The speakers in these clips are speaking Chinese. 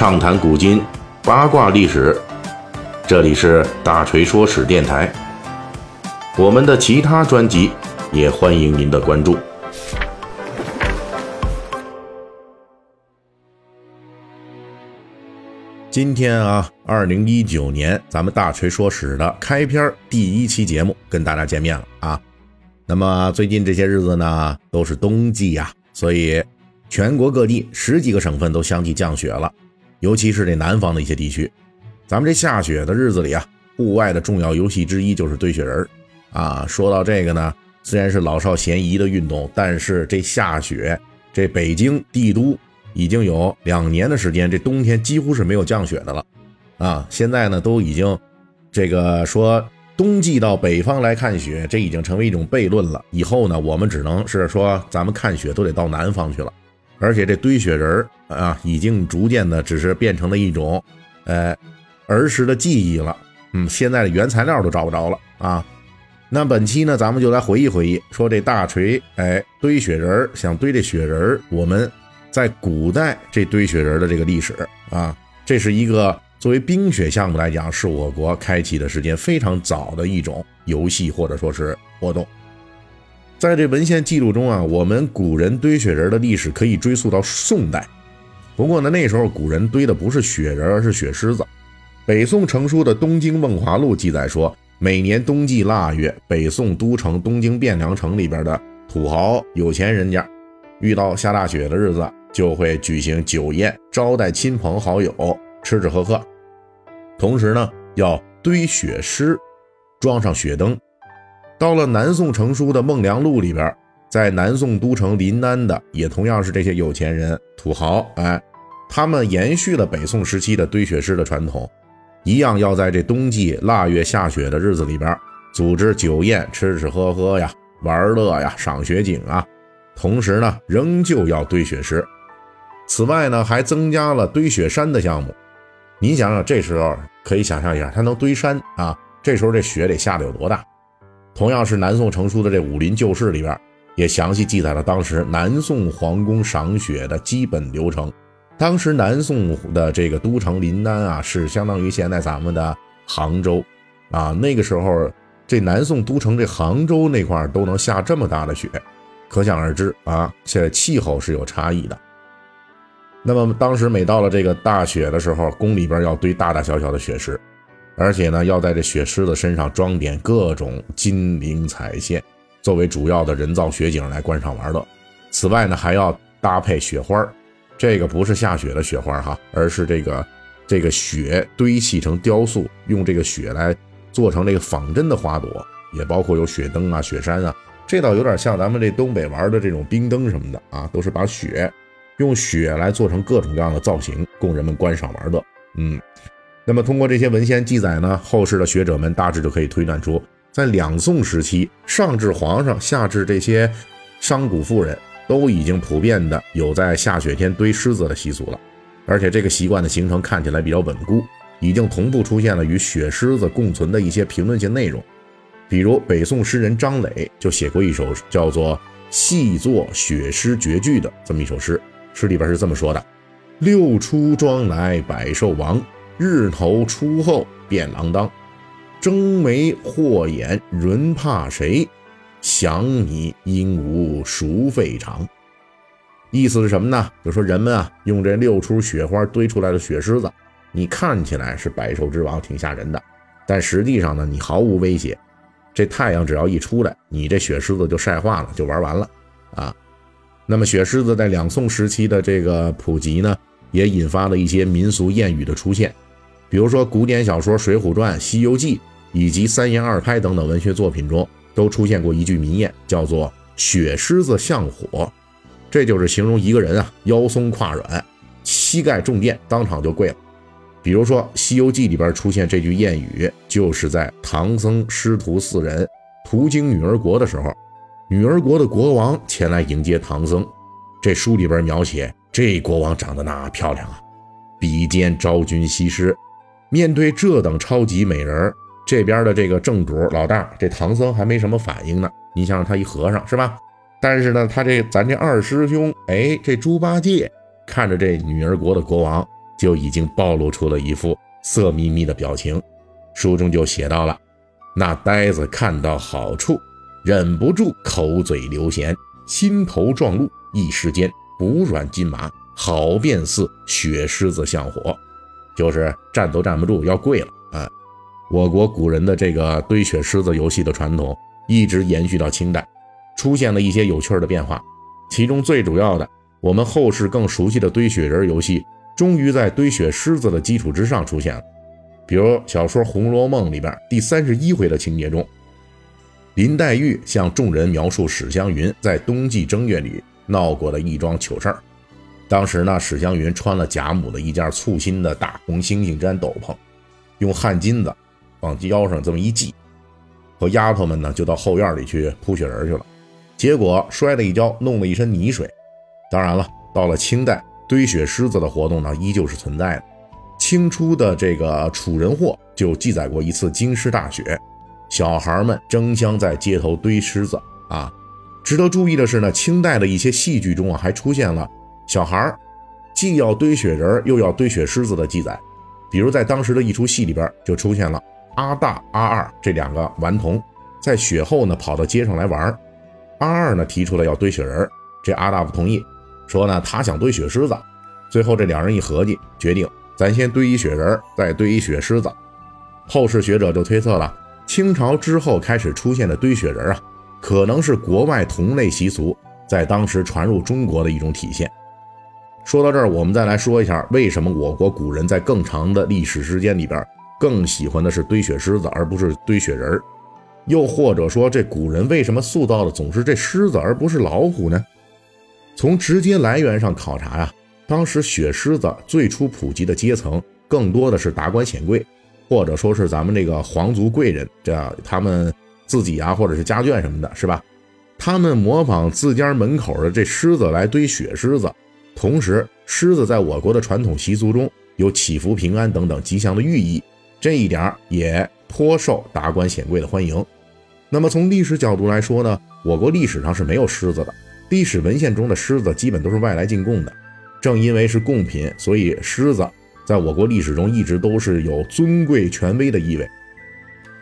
畅谈古今，八卦历史。这里是大锤说史电台。我们的其他专辑也欢迎您的关注。今天啊，二零一九年，咱们大锤说史的开篇第一期节目跟大家见面了啊。那么最近这些日子呢，都是冬季呀，所以全国各地十几个省份都相继降雪了，尤其是这南方的一些地区。咱们这下雪的日子里啊，户外的重要游戏之一就是堆雪人啊。说到这个呢，虽然是老少咸宜的运动，但是这下雪，这北京帝都已经有两年的时间，这冬天几乎是没有降雪的了啊。现在呢，都已经这个说。冬季到北方来看雪，这已经成为一种悖论了。以后呢，我们只能是说，咱们看雪都得到南方去了。而且这堆雪人啊，已经逐渐的只是变成了一种，呃，儿时的记忆了。嗯，现在的原材料都找不着了啊。那本期呢，咱们就来回忆回忆，说这大锤，哎，堆雪人想堆这雪人我们在古代这堆雪人的这个历史啊，这是一个。作为冰雪项目来讲，是我国开启的时间非常早的一种游戏或者说是活动。在这文献记录中啊，我们古人堆雪人的历史可以追溯到宋代。不过呢，那时候古人堆的不是雪人，而是雪狮子。北宋成书的《东京梦华录》记载说，每年冬季腊月，北宋都城东京汴梁城里边的土豪有钱人家，遇到下大雪的日子，就会举行酒宴，招待亲朋好友，吃吃喝喝。同时呢，要堆雪狮，装上雪灯。到了南宋成书的《孟良录》里边，在南宋都城临安的，也同样是这些有钱人、土豪，哎，他们延续了北宋时期的堆雪狮的传统，一样要在这冬季腊月下雪的日子里边，组织酒宴，吃吃喝喝呀，玩乐呀，赏雪景啊。同时呢，仍旧要堆雪狮。此外呢，还增加了堆雪山的项目。您想想，这时候可以想象一下，它能堆山啊？这时候这雪得下的有多大？同样是南宋成书的这《武林旧事》里边，也详细记载了当时南宋皇宫赏雪的基本流程。当时南宋的这个都城临安啊，是相当于现在咱们的杭州啊。那个时候，这南宋都城这杭州那块都能下这么大的雪，可想而知啊，这气候是有差异的。那么当时每到了这个大雪的时候，宫里边要堆大大小小的雪石，而且呢，要在这雪狮子身上装点各种金鳞彩线，作为主要的人造雪景来观赏玩乐。此外呢，还要搭配雪花这个不是下雪的雪花哈，而是这个这个雪堆砌成雕塑，用这个雪来做成这个仿真的花朵，也包括有雪灯啊、雪山啊，这倒有点像咱们这东北玩的这种冰灯什么的啊，都是把雪。用雪来做成各种各样的造型，供人们观赏玩乐。嗯，那么通过这些文献记载呢，后世的学者们大致就可以推断出，在两宋时期，上至皇上，下至这些商贾富人都已经普遍的有在下雪天堆狮子的习俗了。而且这个习惯的形成看起来比较稳固，已经同步出现了与雪狮子共存的一些评论性内容。比如北宋诗人张磊就写过一首叫做《细作雪狮绝句》的这么一首诗。诗里边是这么说的：“六出庄来百兽王，日头出后变郎当。争眉祸眼人怕谁？想你鹦鹉熟肺长。”意思是什么呢？就说人们啊，用这六出雪花堆出来的雪狮子，你看起来是百兽之王，挺吓人的，但实际上呢，你毫无威胁。这太阳只要一出来，你这雪狮子就晒化了，就玩完了啊。那么雪狮子在两宋时期的这个普及呢，也引发了一些民俗谚语的出现，比如说古典小说《水浒传》《西游记》以及三言二拍等等文学作品中，都出现过一句名谚，叫做“雪狮子像火”，这就是形容一个人啊腰松胯软，膝盖中箭，当场就跪了。比如说《西游记》里边出现这句谚语，就是在唐僧师徒四人途经女儿国的时候。女儿国的国王前来迎接唐僧，这书里边描写这国王长得那漂亮啊，比肩昭君西施。面对这等超级美人，这边的这个正主老大这唐僧还没什么反应呢。你想想他一和尚是吧？但是呢，他这咱这二师兄，哎，这猪八戒看着这女儿国的国王就已经暴露出了一副色眯眯的表情。书中就写到了，那呆子看到好处，忍不住口嘴流涎，心头撞鹿，一时间骨软筋麻，好便似雪狮子向火，就是站都站不住，要跪了啊！我国古人的这个堆雪狮子游戏的传统一直延续到清代，出现了一些有趣的变化，其中最主要的，我们后世更熟悉的堆雪人游戏，终于在堆雪狮子的基础之上出现了。比如小说《红楼梦》里边第三十一回的情节中，林黛玉向众人描述史湘云在冬季正月里闹过的一桩糗事儿。当时呢，史湘云穿了贾母的一件簇新的大红猩猩毡斗篷，用汗巾子往腰上这么一系，和丫头们呢就到后院里去扑雪人去了。结果摔了一跤，弄了一身泥水。当然了，到了清代，堆雪狮子的活动呢依旧是存在的。清初的这个《楚人祸》就记载过一次京师大雪，小孩们争相在街头堆狮子啊。值得注意的是呢，清代的一些戏剧中啊，还出现了小孩既要堆雪人又要堆雪狮子的记载。比如在当时的一出戏里边，就出现了阿大、阿二这两个顽童，在雪后呢跑到街上来玩。阿二呢提出了要堆雪人，这阿大不同意，说呢他想堆雪狮子。最后这两人一合计，决定。咱先堆一雪人，再堆一雪狮子。后世学者就推测了，清朝之后开始出现的堆雪人啊，可能是国外同类习俗在当时传入中国的一种体现。说到这儿，我们再来说一下，为什么我国古人在更长的历史时间里边更喜欢的是堆雪狮子，而不是堆雪人儿？又或者说，这古人为什么塑造的总是这狮子而不是老虎呢？从直接来源上考察呀。当时雪狮子最初普及的阶层，更多的是达官显贵，或者说是咱们这个皇族贵人，这样他们自己啊，或者是家眷什么的，是吧？他们模仿自家门口的这狮子来堆雪狮子，同时狮子在我国的传统习俗中有祈福平安等等吉祥的寓意，这一点也颇受达官显贵的欢迎。那么从历史角度来说呢，我国历史上是没有狮子的，历史文献中的狮子基本都是外来进贡的。正因为是贡品，所以狮子在我国历史中一直都是有尊贵权威的意味。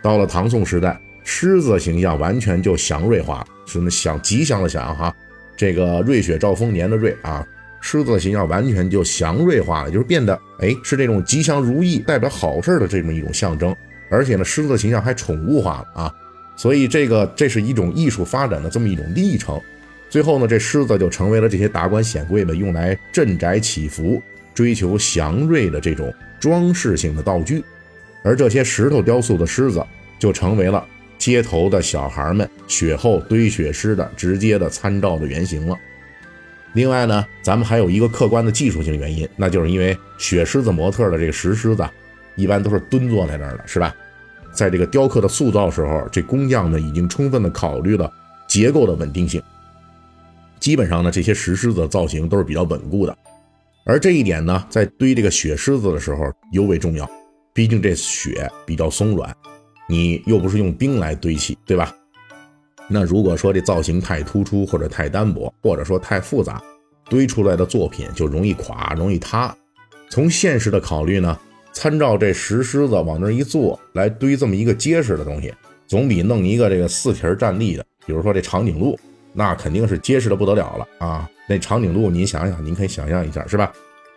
到了唐宋时代，狮子形象完全就祥瑞化，是那祥吉祥的祥哈，这个瑞雪兆丰年的瑞啊，狮子的形象完全就祥瑞化了，就是变得哎是这种吉祥如意、代表好事的这么一种象征。而且呢，狮子的形象还宠物化了啊，所以这个这是一种艺术发展的这么一种历程。最后呢，这狮子就成为了这些达官显贵们用来镇宅祈福、追求祥瑞的这种装饰性的道具，而这些石头雕塑的狮子就成为了街头的小孩们雪后堆雪狮的直接的参照的原型了。另外呢，咱们还有一个客观的技术性原因，那就是因为雪狮子模特的这个石狮子一般都是蹲坐在那儿的，是吧？在这个雕刻的塑造时候，这工匠呢已经充分的考虑了结构的稳定性。基本上呢，这些石狮子的造型都是比较稳固的，而这一点呢，在堆这个雪狮子的时候尤为重要。毕竟这雪比较松软，你又不是用冰来堆砌，对吧？那如果说这造型太突出，或者太单薄，或者说太复杂，堆出来的作品就容易垮，容易塌。从现实的考虑呢，参照这石狮子往那一坐，来堆这么一个结实的东西，总比弄一个这个四蹄站立的，比如说这长颈鹿。那肯定是结实的不得了了啊！那长颈鹿，您想想，您可以想象一下，是吧？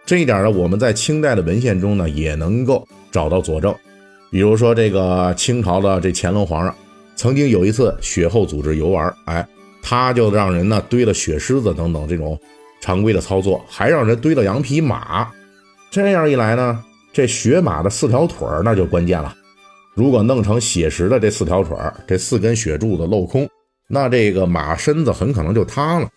这一点呢，我们在清代的文献中呢也能够找到佐证。比如说，这个清朝的这乾隆皇上，曾经有一次雪后组织游玩，哎，他就让人呢堆了雪狮子等等这种常规的操作，还让人堆了羊皮马。这样一来呢，这雪马的四条腿儿那就关键了。如果弄成写实的这四条腿儿，这四根雪柱子镂空。那这个马身子很可能就塌了，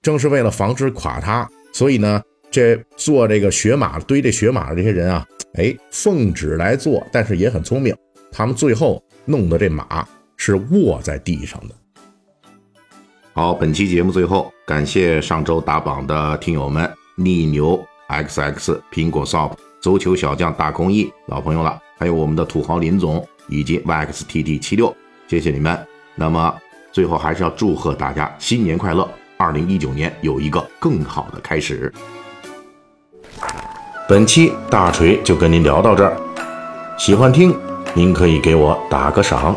正是为了防止垮塌，所以呢，这做这个雪马堆这雪马的这些人啊，哎，奉旨来做，但是也很聪明，他们最后弄的这马是卧在地上的。好，本期节目最后感谢上周打榜的听友们：逆牛 XX、苹果 soft、足球小将大空翼老朋友了，还有我们的土豪林总以及 YXTT 七六，谢谢你们。那么。最后还是要祝贺大家新年快乐，二零一九年有一个更好的开始。本期大锤就跟您聊到这儿，喜欢听您可以给我打个赏。